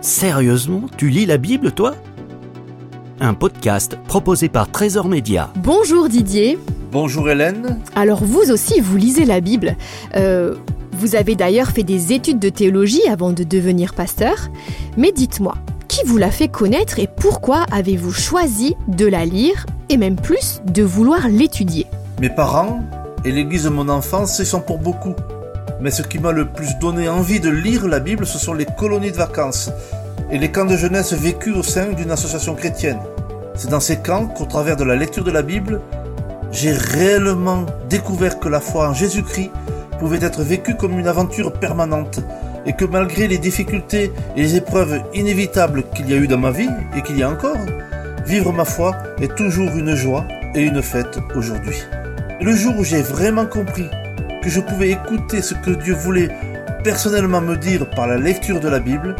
Sérieusement, tu lis la Bible, toi? Un podcast proposé par Trésor Média. Bonjour Didier. Bonjour Hélène. Alors vous aussi, vous lisez la Bible. Euh, vous avez d'ailleurs fait des études de théologie avant de devenir pasteur. Mais dites-moi, qui vous l'a fait connaître et pourquoi avez-vous choisi de la lire et même plus de vouloir l'étudier? Mes parents et l'église de mon enfance, ils sont pour beaucoup. Mais ce qui m'a le plus donné envie de lire la Bible, ce sont les colonies de vacances et les camps de jeunesse vécus au sein d'une association chrétienne. C'est dans ces camps qu'au travers de la lecture de la Bible, j'ai réellement découvert que la foi en Jésus-Christ pouvait être vécue comme une aventure permanente et que malgré les difficultés et les épreuves inévitables qu'il y a eu dans ma vie et qu'il y a encore, vivre ma foi est toujours une joie et une fête aujourd'hui. Le jour où j'ai vraiment compris que je pouvais écouter ce que Dieu voulait personnellement me dire par la lecture de la Bible,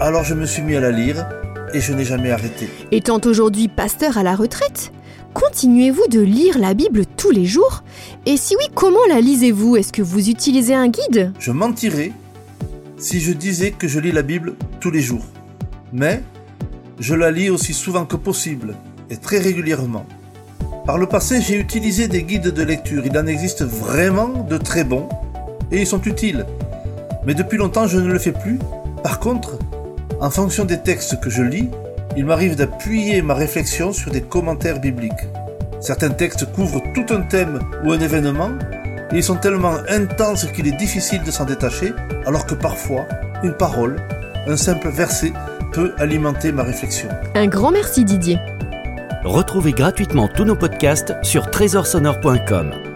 alors je me suis mis à la lire et je n'ai jamais arrêté. Étant aujourd'hui pasteur à la retraite, continuez-vous de lire la Bible tous les jours? Et si oui, comment la lisez-vous? Est-ce que vous utilisez un guide? Je mentirais si je disais que je lis la Bible tous les jours. Mais je la lis aussi souvent que possible et très régulièrement. Par le passé, j'ai utilisé des guides de lecture. Il en existe vraiment de très bons et ils sont utiles. Mais depuis longtemps, je ne le fais plus. Par contre, en fonction des textes que je lis, il m'arrive d'appuyer ma réflexion sur des commentaires bibliques. Certains textes couvrent tout un thème ou un événement et ils sont tellement intenses qu'il est difficile de s'en détacher, alors que parfois, une parole, un simple verset peut alimenter ma réflexion. Un grand merci Didier. Retrouvez gratuitement tous nos podcasts sur trésorsonore.com.